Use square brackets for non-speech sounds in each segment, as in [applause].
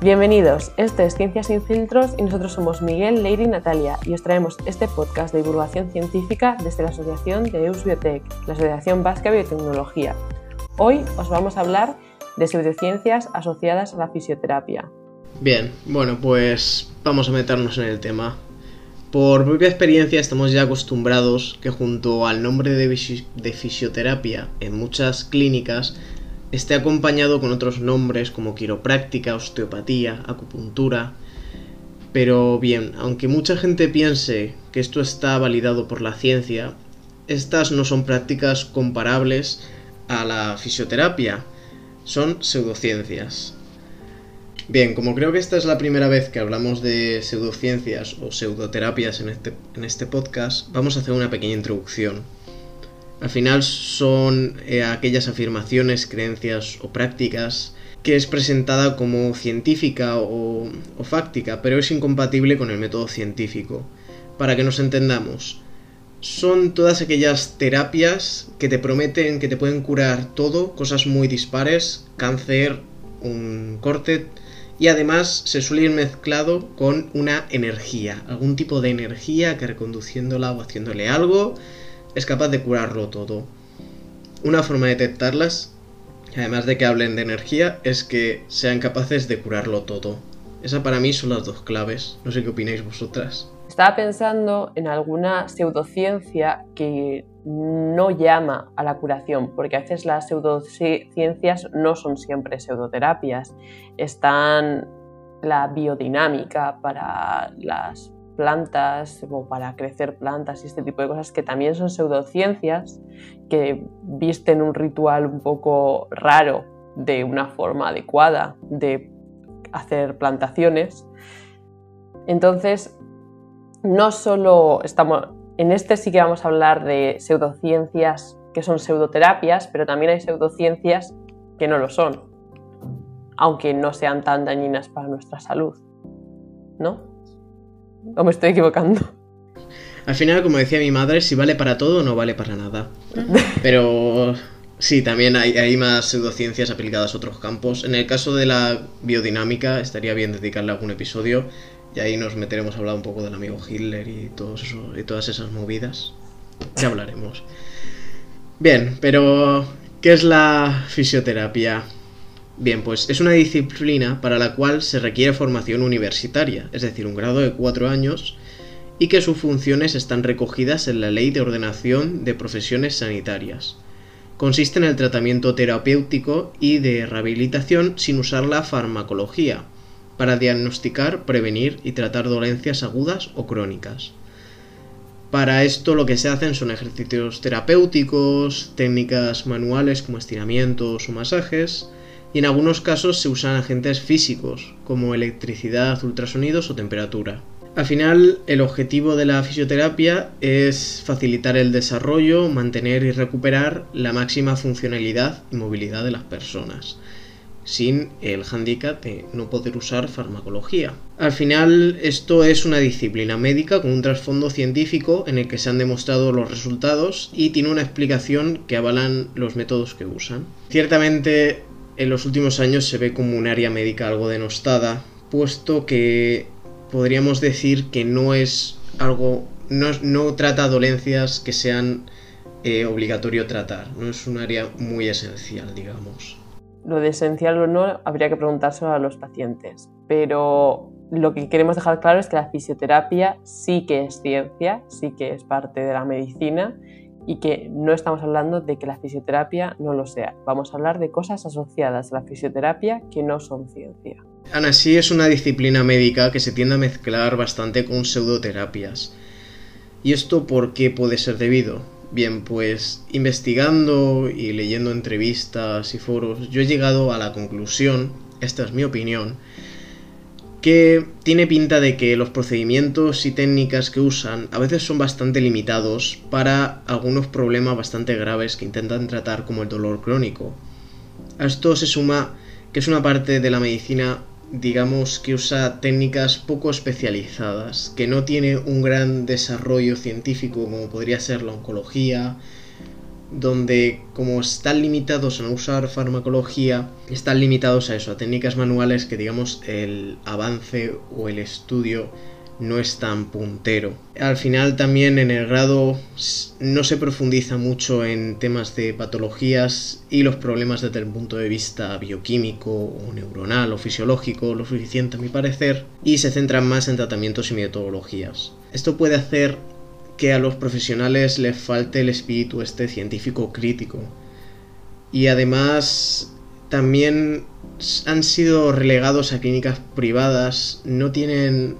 Bienvenidos, esto es Ciencias sin filtros y nosotros somos Miguel, Leire y Natalia y os traemos este podcast de divulgación científica desde la Asociación de EUS Biotech, la Asociación Vasca de Biotecnología. Hoy os vamos a hablar de pseudociencias asociadas a la fisioterapia. Bien, bueno, pues vamos a meternos en el tema. Por propia experiencia estamos ya acostumbrados que junto al nombre de fisioterapia en muchas clínicas esté acompañado con otros nombres como quiropráctica, osteopatía, acupuntura. Pero bien, aunque mucha gente piense que esto está validado por la ciencia, estas no son prácticas comparables a la fisioterapia, son pseudociencias. Bien, como creo que esta es la primera vez que hablamos de pseudociencias o pseudoterapias en este, en este podcast, vamos a hacer una pequeña introducción. Al final son eh, aquellas afirmaciones, creencias o prácticas que es presentada como científica o, o fáctica, pero es incompatible con el método científico. Para que nos entendamos, son todas aquellas terapias que te prometen que te pueden curar todo, cosas muy dispares, cáncer, un corte, y además se suele ir mezclado con una energía, algún tipo de energía que reconduciéndola o haciéndole algo es capaz de curarlo todo. Una forma de detectarlas, además de que hablen de energía, es que sean capaces de curarlo todo. Esa para mí son las dos claves. No sé qué opináis vosotras. Estaba pensando en alguna pseudociencia que no llama a la curación, porque a veces las pseudociencias no son siempre pseudoterapias. Están la biodinámica para las plantas o para crecer plantas y este tipo de cosas que también son pseudociencias que visten un ritual un poco raro de una forma adecuada de hacer plantaciones. Entonces, no solo estamos, en este sí que vamos a hablar de pseudociencias que son pseudoterapias, pero también hay pseudociencias que no lo son, aunque no sean tan dañinas para nuestra salud. ¿No? ¿O me estoy equivocando? Al final, como decía mi madre, si vale para todo, no vale para nada. Pero sí, también hay, más pseudociencias aplicadas a otros campos. En el caso de la biodinámica, estaría bien dedicarle algún episodio. Y ahí nos meteremos a hablar un poco del amigo Hitler y, todo eso, y todas esas movidas. Ya hablaremos. Bien, pero ¿qué es la fisioterapia? Bien, pues es una disciplina para la cual se requiere formación universitaria, es decir, un grado de cuatro años, y que sus funciones están recogidas en la Ley de Ordenación de Profesiones Sanitarias. Consiste en el tratamiento terapéutico y de rehabilitación sin usar la farmacología, para diagnosticar, prevenir y tratar dolencias agudas o crónicas. Para esto lo que se hacen son ejercicios terapéuticos, técnicas manuales como estiramientos o masajes, y en algunos casos se usan agentes físicos, como electricidad, ultrasonidos o temperatura. Al final, el objetivo de la fisioterapia es facilitar el desarrollo, mantener y recuperar la máxima funcionalidad y movilidad de las personas, sin el hándicap de no poder usar farmacología. Al final, esto es una disciplina médica con un trasfondo científico en el que se han demostrado los resultados y tiene una explicación que avalan los métodos que usan. Ciertamente, en los últimos años se ve como un área médica algo denostada, puesto que podríamos decir que no es algo, no, trata dolencias que sean eh, obligatorio tratar, no es un área muy esencial, digamos. Lo de esencial o no habría que preguntárselo a los pacientes, pero lo que queremos dejar claro es que la fisioterapia sí que es ciencia, sí que es parte de la medicina y que no estamos hablando de que la fisioterapia no lo sea. Vamos a hablar de cosas asociadas a la fisioterapia que no son ciencia. Aún así es una disciplina médica que se tiende a mezclar bastante con pseudoterapias. ¿Y esto por qué puede ser debido? Bien, pues investigando y leyendo entrevistas y foros, yo he llegado a la conclusión, esta es mi opinión, que tiene pinta de que los procedimientos y técnicas que usan a veces son bastante limitados para algunos problemas bastante graves que intentan tratar como el dolor crónico. A esto se suma que es una parte de la medicina digamos que usa técnicas poco especializadas, que no tiene un gran desarrollo científico como podría ser la oncología, donde como están limitados a usar farmacología, están limitados a eso, a técnicas manuales que digamos el avance o el estudio no es tan puntero. Al final también en el grado no se profundiza mucho en temas de patologías y los problemas desde el punto de vista bioquímico o neuronal o fisiológico, lo suficiente a mi parecer, y se centran más en tratamientos y metodologías. Esto puede hacer que a los profesionales les falte el espíritu este científico crítico. Y además también han sido relegados a clínicas privadas, no tienen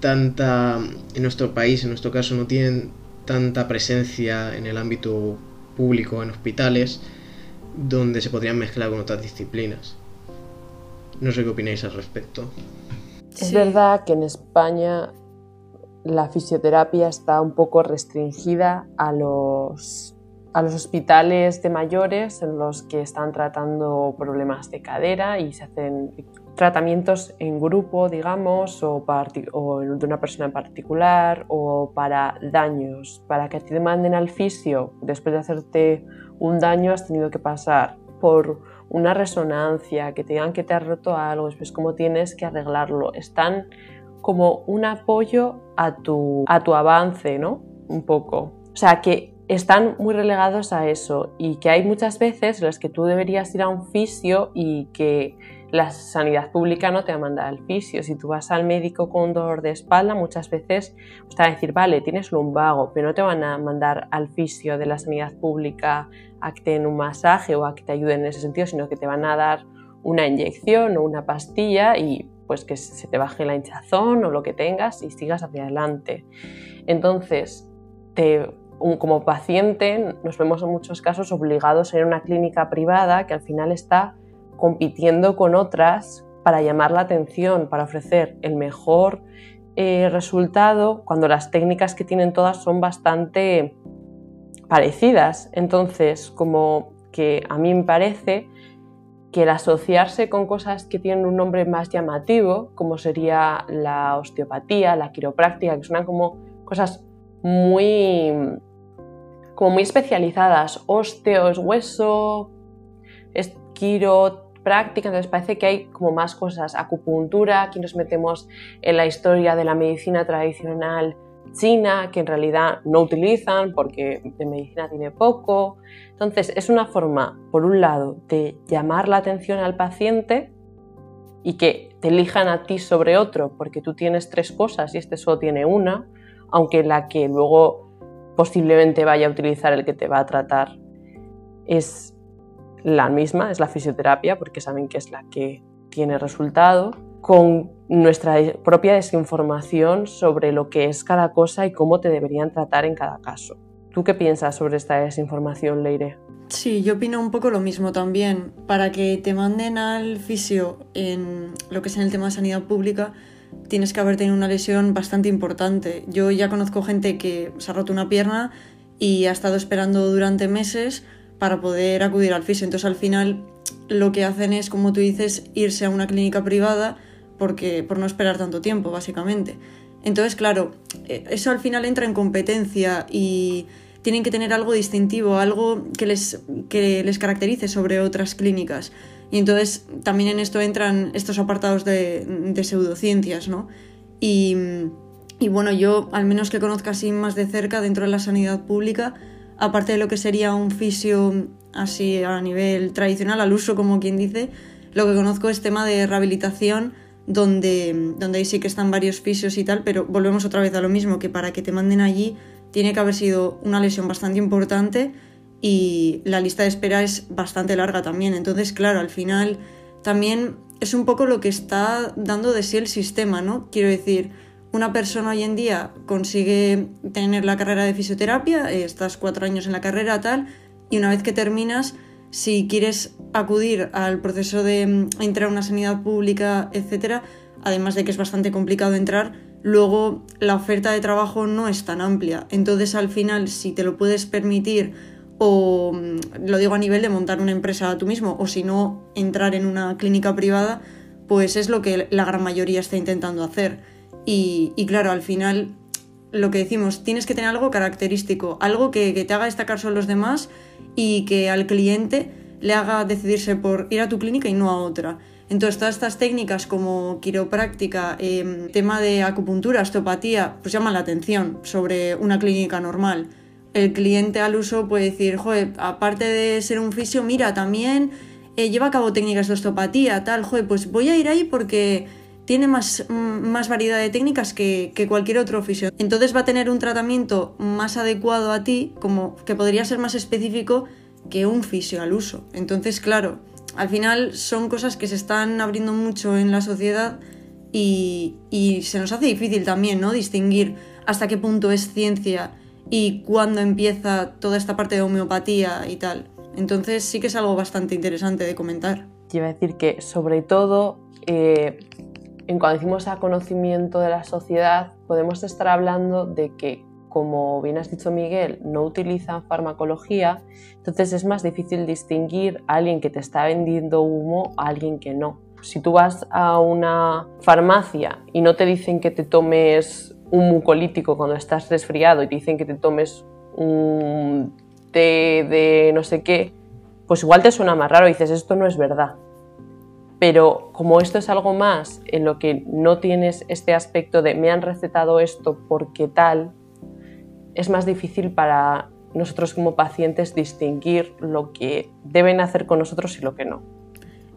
tanta, en nuestro país, en nuestro caso, no tienen tanta presencia en el ámbito público, en hospitales, donde se podrían mezclar con otras disciplinas. No sé qué opináis al respecto. Es verdad que en España la fisioterapia está un poco restringida a los, a los hospitales de mayores en los que están tratando problemas de cadera y se hacen tratamientos en grupo, digamos, o, de una persona en particular, o para daños. Para que te manden al fisio, después de hacerte un daño, has tenido que pasar por una resonancia, que te digan que te has roto algo, después cómo tienes que arreglarlo. Están como un apoyo a tu, a tu avance, ¿no? Un poco. O sea, que están muy relegados a eso y que hay muchas veces en las que tú deberías ir a un fisio y que la sanidad pública no te va a mandar al fisio. Si tú vas al médico con dolor de espalda, muchas veces pues, te van a decir, vale, tienes lumbago, pero no te van a mandar al fisio de la sanidad pública a que te den un masaje o a que te ayuden en ese sentido, sino que te van a dar una inyección o una pastilla y pues que se te baje la hinchazón o lo que tengas y sigas hacia adelante. Entonces, como paciente nos vemos en muchos casos obligados a ir a una clínica privada que al final está compitiendo con otras para llamar la atención, para ofrecer el mejor eh, resultado cuando las técnicas que tienen todas son bastante parecidas. Entonces, como que a mí me parece que el asociarse con cosas que tienen un nombre más llamativo, como sería la osteopatía, la quiropráctica, que suenan como cosas muy, como muy especializadas, osteo es hueso, es quiropráctica, entonces parece que hay como más cosas, acupuntura, aquí nos metemos en la historia de la medicina tradicional China, que en realidad no utilizan porque de medicina tiene poco. Entonces, es una forma, por un lado, de llamar la atención al paciente y que te elijan a ti sobre otro porque tú tienes tres cosas y este solo tiene una, aunque la que luego posiblemente vaya a utilizar el que te va a tratar es la misma, es la fisioterapia, porque saben que es la que tiene resultado con nuestra propia desinformación sobre lo que es cada cosa y cómo te deberían tratar en cada caso. ¿Tú qué piensas sobre esta desinformación, Leire? Sí, yo opino un poco lo mismo también. Para que te manden al fisio en lo que es en el tema de sanidad pública, tienes que haber tenido una lesión bastante importante. Yo ya conozco gente que se ha roto una pierna y ha estado esperando durante meses para poder acudir al fisio. Entonces al final lo que hacen es, como tú dices, irse a una clínica privada porque, por no esperar tanto tiempo, básicamente. Entonces, claro, eh, eso al final entra en competencia y tienen que tener algo distintivo, algo que les, que les caracterice sobre otras clínicas. Y entonces también en esto entran estos apartados de, de pseudociencias, ¿no? Y, bueno, yo al menos que conozca así más de cerca dentro de la sanidad pública, aparte de lo que sería un fisio así a nivel tradicional, al uso como quien dice, lo que conozco es tema de rehabilitación donde, donde ahí sí que están varios fisios y tal, pero volvemos otra vez a lo mismo, que para que te manden allí tiene que haber sido una lesión bastante importante y la lista de espera es bastante larga también. Entonces, claro, al final también es un poco lo que está dando de sí el sistema, ¿no? Quiero decir, una persona hoy en día consigue tener la carrera de fisioterapia, estás cuatro años en la carrera tal, y una vez que terminas, si quieres acudir al proceso de mm, entrar a una sanidad pública, etcétera, además de que es bastante complicado entrar, luego la oferta de trabajo no es tan amplia. Entonces, al final, si te lo puedes permitir, o mm, lo digo a nivel de montar una empresa tú mismo, o si no, entrar en una clínica privada, pues es lo que la gran mayoría está intentando hacer. Y, y claro, al final lo que decimos, tienes que tener algo característico, algo que, te haga destacar sobre los demás y que al cliente le haga decidirse por ir a tu clínica y no a otra. Entonces, todas estas técnicas como quiropráctica, em, tema de acupuntura, osteopatía, pues llaman la atención sobre una clínica normal. El cliente al uso puede decir, joder, aparte de ser un fisio, mira, también eh, lleva a cabo técnicas de osteopatía, tal, joder, pues voy a ir ahí porque tiene más, mm, más variedad de técnicas que, cualquier otro oficio. Entonces va a tener un tratamiento más adecuado a ti, como que podría ser más específico que un fisio al uso. Entonces, claro, al final son cosas que se están abriendo mucho en la sociedad y, se nos hace difícil también, ¿no? Distinguir hasta qué punto es ciencia y cuándo empieza toda esta parte de homeopatía y tal. Entonces sí que es algo bastante interesante de comentar. Quiero decir que sobre todo eh, en cuando decimos a conocimiento de la sociedad, podemos estar hablando de que, como bien has dicho Miguel, no utilizan farmacología, entonces es más difícil distinguir a alguien que te está vendiendo humo a alguien que no. Si tú vas a una farmacia y no te dicen que te tomes un mucolítico cuando estás resfriado y te dicen que te tomes un té de no sé qué, pues igual te suena más raro y dices, esto no es verdad. Pero como esto es algo más en lo que no tienes este aspecto de me han recetado esto porque tal, es más difícil para nosotros como pacientes distinguir lo que deben hacer con nosotros y lo que no.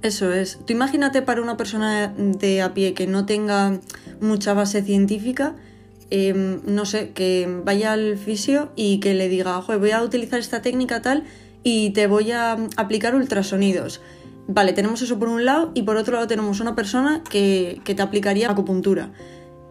Eso es. Tú imagínate para una persona de a pie que no tenga mucha base científica, em, no sé, que vaya al fisio y que le diga, voy a utilizar esta técnica tal y te voy a aplicar ultrasonidos Vale, tenemos eso por un lado y por otro lado tenemos una persona que, te aplicaría acupuntura.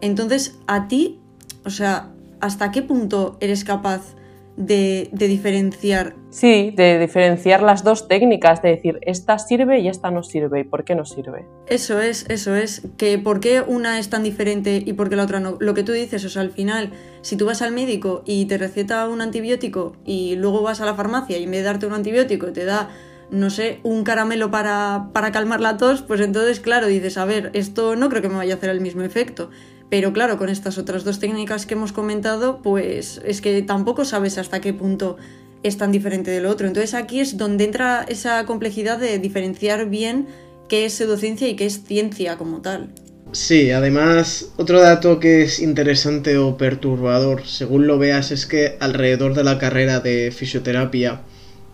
Entonces, a ti, o sea, ¿hasta qué punto eres capaz de, diferenciar? Sí, de diferenciar las dos técnicas, de decir, esta sirve y esta no sirve, ¿y por qué no sirve? Eso es, eso es, que por qué una es tan diferente y por qué la otra no. Lo que tú dices, o sea, al final, si tú vas al médico y te receta un antibiótico y luego vas a la farmacia y en vez de darte un antibiótico te da no sé, un caramelo para, calmar la tos, pues entonces, claro, dices, a ver, esto no creo que me vaya a hacer el mismo efecto. Pero claro, con estas otras dos técnicas que hemos comentado, pues es que tampoco sabes hasta qué punto es tan diferente del otro. Entonces aquí es donde entra esa complejidad de diferenciar bien qué es pseudociencia y qué es ciencia como tal. Sí, además, otro dato que es interesante o perturbador, según lo veas, es que alrededor de la carrera de fisioterapia,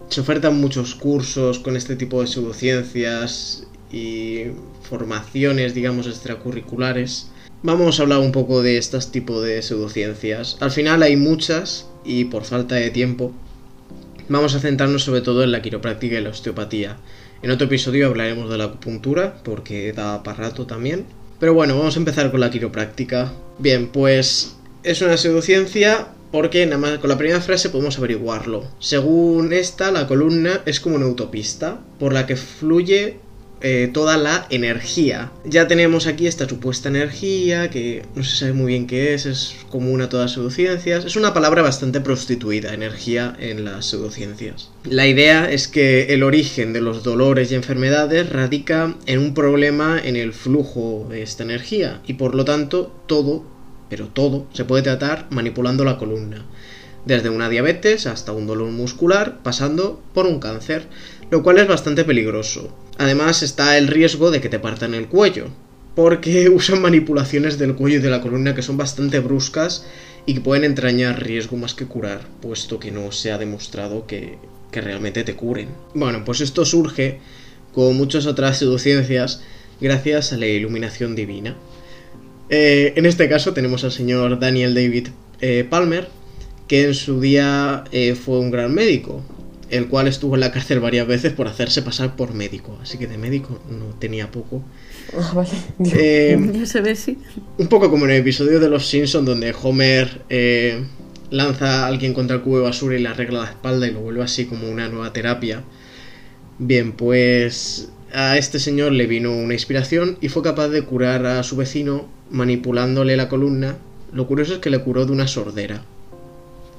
se ofertan muchos cursos con este tipo de pseudociencias y formaciones, digamos, extracurriculares. Vamos a hablar un poco de estos tipos de pseudociencias. Al final hay muchas y por falta de tiempo vamos a centrarnos sobre todo en la quiropráctica y la osteopatía. En otro episodio hablaremos de la acupuntura porque da para rato también. Pero bueno, vamos a empezar con la quiropráctica. Bien, pues es una pseudociencia porque nada más con la primera frase podemos averiguarlo. Según esta, la columna es como una autopista por la que fluye eh, toda la energía. Ya tenemos aquí esta supuesta energía, que no se sabe muy bien qué es, es común a todas las pseudociencias. Es una palabra bastante prostituida, energía en las pseudociencias. La idea es que el origen de los dolores y enfermedades radica en un problema en el flujo de esta energía, y por lo tanto todo pero todo se puede tratar manipulando la columna, desde una diabetes hasta un dolor muscular, pasando por un cáncer, lo cual es bastante peligroso. Además está el riesgo de que te partan el cuello, porque [laughs] usan manipulaciones del cuello y de la columna que son bastante bruscas y que pueden entrañar riesgo más que curar, puesto que no se ha demostrado que, que realmente te curen. Bueno, pues esto surge, como muchas otras pseudociencias, gracias a la iluminación divina. Eh, en este caso tenemos al señor Daniel David eh, Palmer, que en su día eh, fue un gran médico, el cual estuvo en la cárcel varias veces por hacerse pasar por médico, así que de médico no tenía poco. Ah, vale. ya se ve, sí. Un poco como en el episodio de Los Simpsons, donde Homer lanza a alguien contra el cubo de basura y le arregla la espalda y lo vuelve así como una nueva terapia. Bien, pues a este señor le vino una inspiración y fue capaz de curar a su vecino manipulándole la columna. Lo curioso es que le curó de una sordera.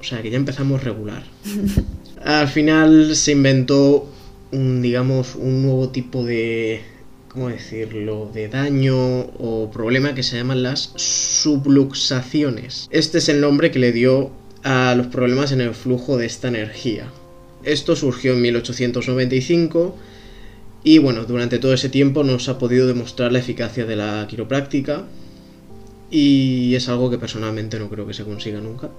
O sea que ya empezamos regular. [laughs] Al final se inventó un, digamos, un nuevo tipo de ¿cómo decirlo?, de daño o problema que se llaman las subluxaciones. Este es el nombre que le dio a los problemas en el flujo de esta energía. Esto surgió en 1895 y bueno, durante todo ese tiempo no se ha podido demostrar la eficacia de la quiropráctica y es algo que personalmente no creo que se consiga nunca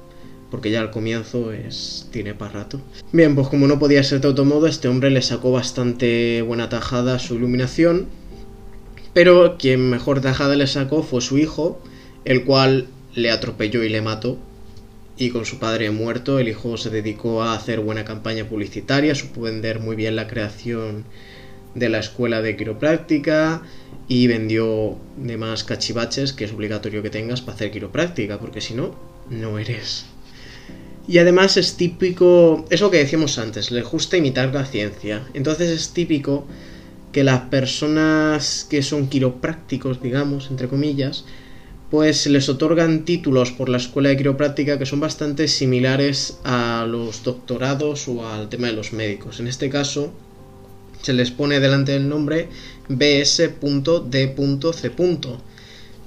porque ya al comienzo es tiene para rato. Bien, pues como no podía ser de otro modo, este hombre le sacó bastante buena tajada a su iluminación, pero quien mejor tajada le sacó fue su hijo, el cual le atropelló y le mató. Y con su padre muerto, el hijo se dedicó a hacer buena campaña publicitaria, supo vender muy bien la creación de la escuela de quiropráctica y vendió demás cachivaches que es obligatorio que tengas para hacer quiropráctica, porque si no, no eres y además es típico, eso que decíamos antes, le gusta imitar la ciencia. Entonces es típico que las personas que son quiroprácticos, digamos, entre comillas, pues les otorgan títulos por la escuela de quiropráctica que son bastante similares a los doctorados o al tema de los médicos. En este caso, se les pone delante del nombre bs.d.c.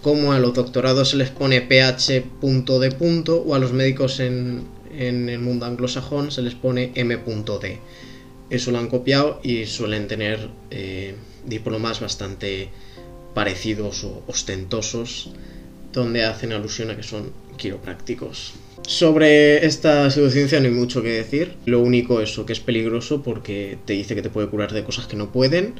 Como a los doctorados se les pone ph.d. o a los médicos en en el mundo anglosajón se les pone M.D. Eso lo han copiado y suelen tener eh, diplomas bastante parecidos o ostentosos, donde hacen alusión a que son quiroprácticos. Sobre esta pseudociencia no hay mucho que decir. Lo único eso, que es peligroso porque te dice que te puede curar de cosas que no pueden.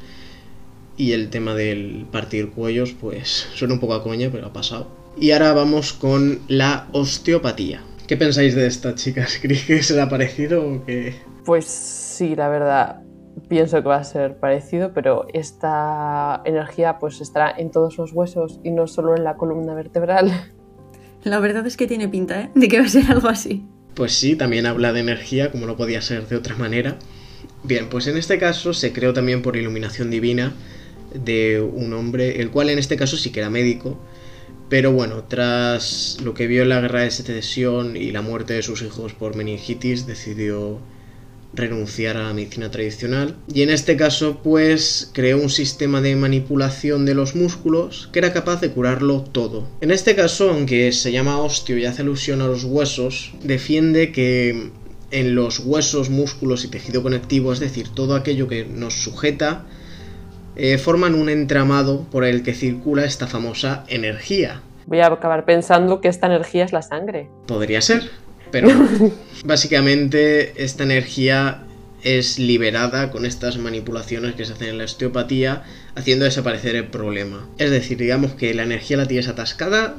Y el tema del partir cuellos, pues suena un poco a coña, pero ha pasado. Y ahora vamos con la osteopatía. ¿Qué pensáis de esta, chicas? [laughs] ¿Creéis que será parecido o qué? Pues sí, la verdad, pienso que va a ser parecido, pero esta energía pues estará en todos los huesos y no solo en la columna vertebral. [laughs] La verdad es que tiene pinta, ¿eh? De que va a ser algo así. Pues sí, también habla de energía, como no podía ser de otra manera. Bien, pues en este caso se creó también por iluminación divina de un hombre, el cual en este caso sí que era médico, pero bueno, tras lo que vio en la guerra de secesión y la muerte de sus hijos por meningitis, decidió renunciar a la medicina tradicional y en este caso pues creó un sistema de manipulación de los músculos que era capaz de curarlo todo. En este caso, aunque se llama osteo y hace alusión a los huesos, defiende que en los huesos, músculos y tejido conectivo, es decir, todo aquello que nos sujeta, eh, forman un entramado por el que circula esta famosa energía. Voy a acabar pensando que esta energía es la sangre. Podría ser, pero [laughs] básicamente esta energía es liberada con estas manipulaciones que se hacen en la osteopatía, haciendo desaparecer el problema. Es decir, digamos que la energía la tienes atascada,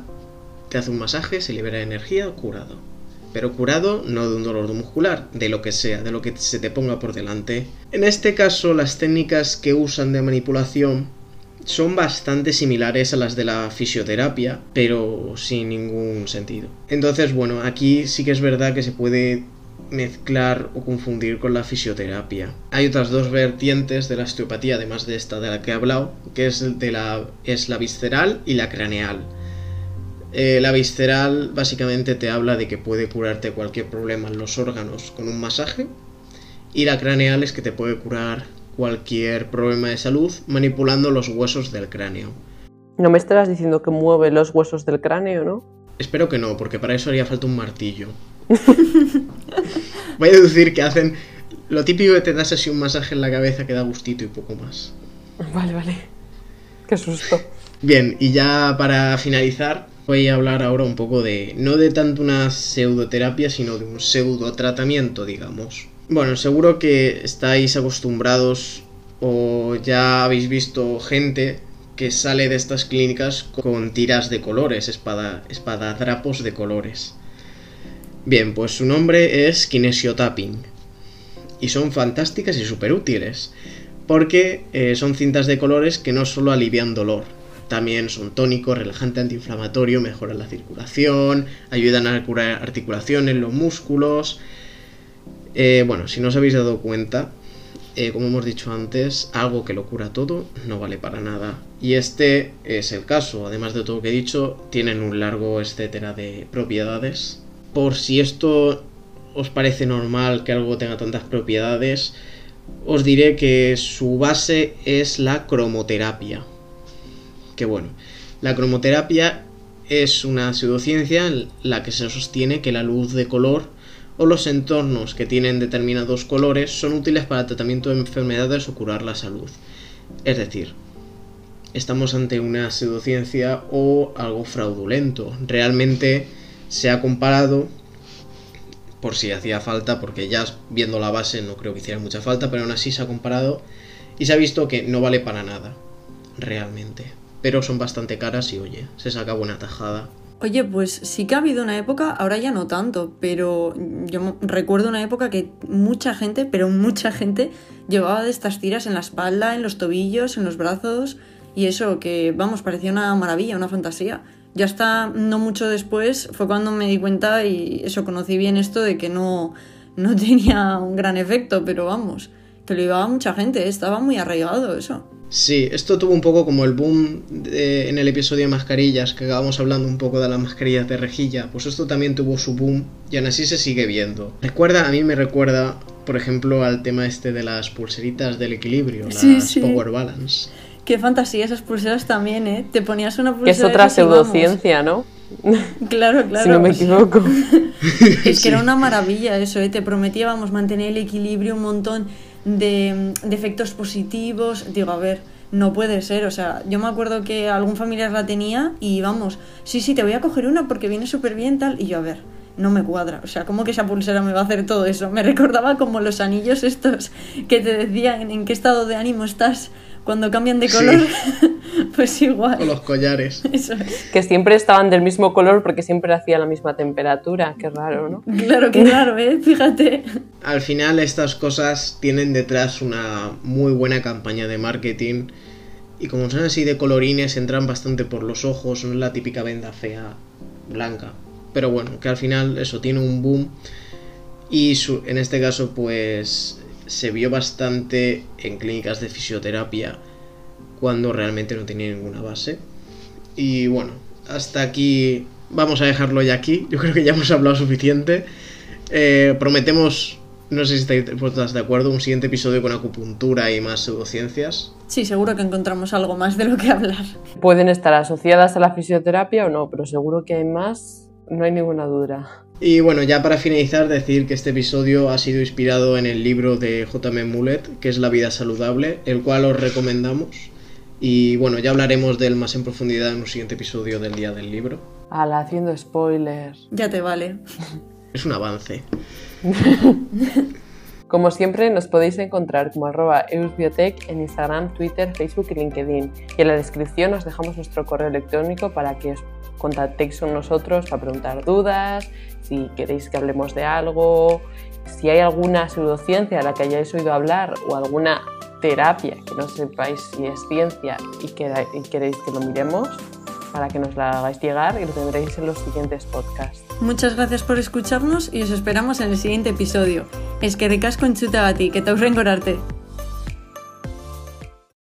te hace un masaje, se libera energía, curado pero curado no de un dolor muscular, de lo que sea, de lo que se te ponga por delante. En este caso, las técnicas que usan de manipulación son bastante similares a las de la fisioterapia, pero sin ningún sentido. Entonces, bueno, aquí sí que es verdad que se puede mezclar o confundir con la fisioterapia. Hay otras dos vertientes de la osteopatía, además de esta de la que he hablado, que es, de la, es la visceral y la craneal. Eh, la visceral básicamente te habla de que puede curarte cualquier problema en los órganos con un masaje. Y la craneal es que te puede curar cualquier problema de salud manipulando los huesos del cráneo. No me estarás diciendo que mueve los huesos del cráneo, ¿no? Espero que no, porque para eso haría falta un martillo. [laughs] Voy a deducir que hacen lo típico que te das así un masaje en la cabeza que da gustito y poco más. Vale, vale. Qué susto. Bien, y ya para finalizar, voy a hablar ahora un poco de, no de tanto una pseudoterapia, sino de un pseudo tratamiento, digamos. Bueno, seguro que estáis acostumbrados o ya habéis visto gente que sale de estas clínicas con tiras de colores, espada, espadadrapos de colores. Bien, pues su nombre es Kinesiotapping. Y son fantásticas y súper útiles. Porque eh, son cintas de colores que no solo alivian dolor, también son tónicos, relajante antiinflamatorio, mejoran la circulación, ayudan a curar articulaciones, los músculos. Eh, bueno, si no os habéis dado cuenta, eh, como hemos dicho antes, algo que lo cura todo no vale para nada. Y este es el caso. Además de todo lo que he dicho, tienen un largo etcétera de propiedades. Por si esto os parece normal que algo tenga tantas propiedades, os diré que su base es la cromoterapia. Que bueno, la cromoterapia es una pseudociencia en la que se sostiene que la luz de color o los entornos que tienen determinados colores son útiles para el tratamiento de enfermedades o curar la salud. Es decir, estamos ante una pseudociencia o algo fraudulento. Realmente se ha comparado, por si hacía falta, porque ya viendo la base no creo que hiciera mucha falta, pero aún así se ha comparado y se ha visto que no vale para nada, realmente. Pero son bastante caras y oye, se saca buena tajada. Oye, pues sí que ha habido una época, ahora ya no tanto, pero yo recuerdo una época que mucha gente, pero mucha gente, llevaba de estas tiras en la espalda, en los tobillos, en los brazos, y eso que, vamos, parecía una maravilla, una fantasía. Ya hasta no mucho después fue cuando me di cuenta y eso conocí bien esto de que no, no [laughs] tenía un gran efecto, pero vamos, que lo llevaba mucha gente, estaba muy arraigado eso. Sí, esto tuvo un poco como el boom en el episodio de mascarillas, que acabamos hablando un poco de las mascarillas de rejilla, pues esto también tuvo su boom y aún así se sigue viendo. Recuerda, a mí me recuerda, por ejemplo, al tema este de las pulseritas del equilibrio, las Power Balance. Qué fantasía esas pulseras también, ¿eh? Te ponías una pulsera. Que es otra pseudociencia, ¿no? [laughs] Claro, [laughs] claro. Si no me equivoco. [laughs] es que era una maravilla eso, ¿eh? Te prometíamos mantener el equilibrio un montón de, efectos positivos. Digo, a ver, no puede ser. O sea, yo me acuerdo que algún familiar la tenía y vamos, sí, sí, te voy a coger una porque viene súper bien tal. Y yo, a ver, no me cuadra. O sea, ¿cómo que esa pulsera me va a hacer todo eso? Me recordaba como los anillos estos que te decían en qué estado de ánimo estás cuando cambian de color, [laughs] pues igual. O los collares. [laughs] Eso es. Que siempre estaban del mismo color porque siempre hacía la misma temperatura. Qué raro, ¿no? [laughs] Claro, qué raro, ¿eh? Fíjate. Al final estas cosas tienen detrás una muy buena campaña de marketing. Y como son así de colorines, entran bastante por los ojos, no es la típica venda fea blanca. Pero bueno, que al final eso tiene un boom. Y su, en este caso, pues se vio bastante en clínicas de fisioterapia cuando realmente no tenía ninguna base. Y bueno, hasta aquí vamos a dejarlo ya aquí. Yo creo que ya hemos hablado suficiente. Eh, prometemos, no sé si estáis de acuerdo, un siguiente episodio con acupuntura y más pseudociencias. Sí, seguro que encontramos algo más de lo que hablar. Pueden estar asociadas a la fisioterapia o no, pero seguro que hay más, no hay ninguna duda. Y bueno, ya para finalizar, decir que este episodio ha sido inspirado en el libro de J.M. Mulet, que es La vida saludable, el cual os recomendamos. Y bueno, ya hablaremos de él más en profundidad en un siguiente episodio del día del libro. Ala, haciendo spoilers. Ya te vale. [laughs] Es un avance. [laughs] Como siempre, nos podéis encontrar como arroba eusbiotech en Instagram, Twitter, Facebook y LinkedIn. Y en la descripción os dejamos nuestro correo electrónico para que os contactéis con nosotros para preguntar dudas, si queréis que hablemos de algo, si hay alguna pseudociencia a la que hayáis oído hablar o alguna terapia que no sepáis si es ciencia y, queréis que lo miremos, para que nos la hagáis llegar y lo tendréis en los siguientes podcasts. Muchas gracias por escucharnos y os esperamos en el siguiente episodio. Es que recasco en chuta a ti, que te arte.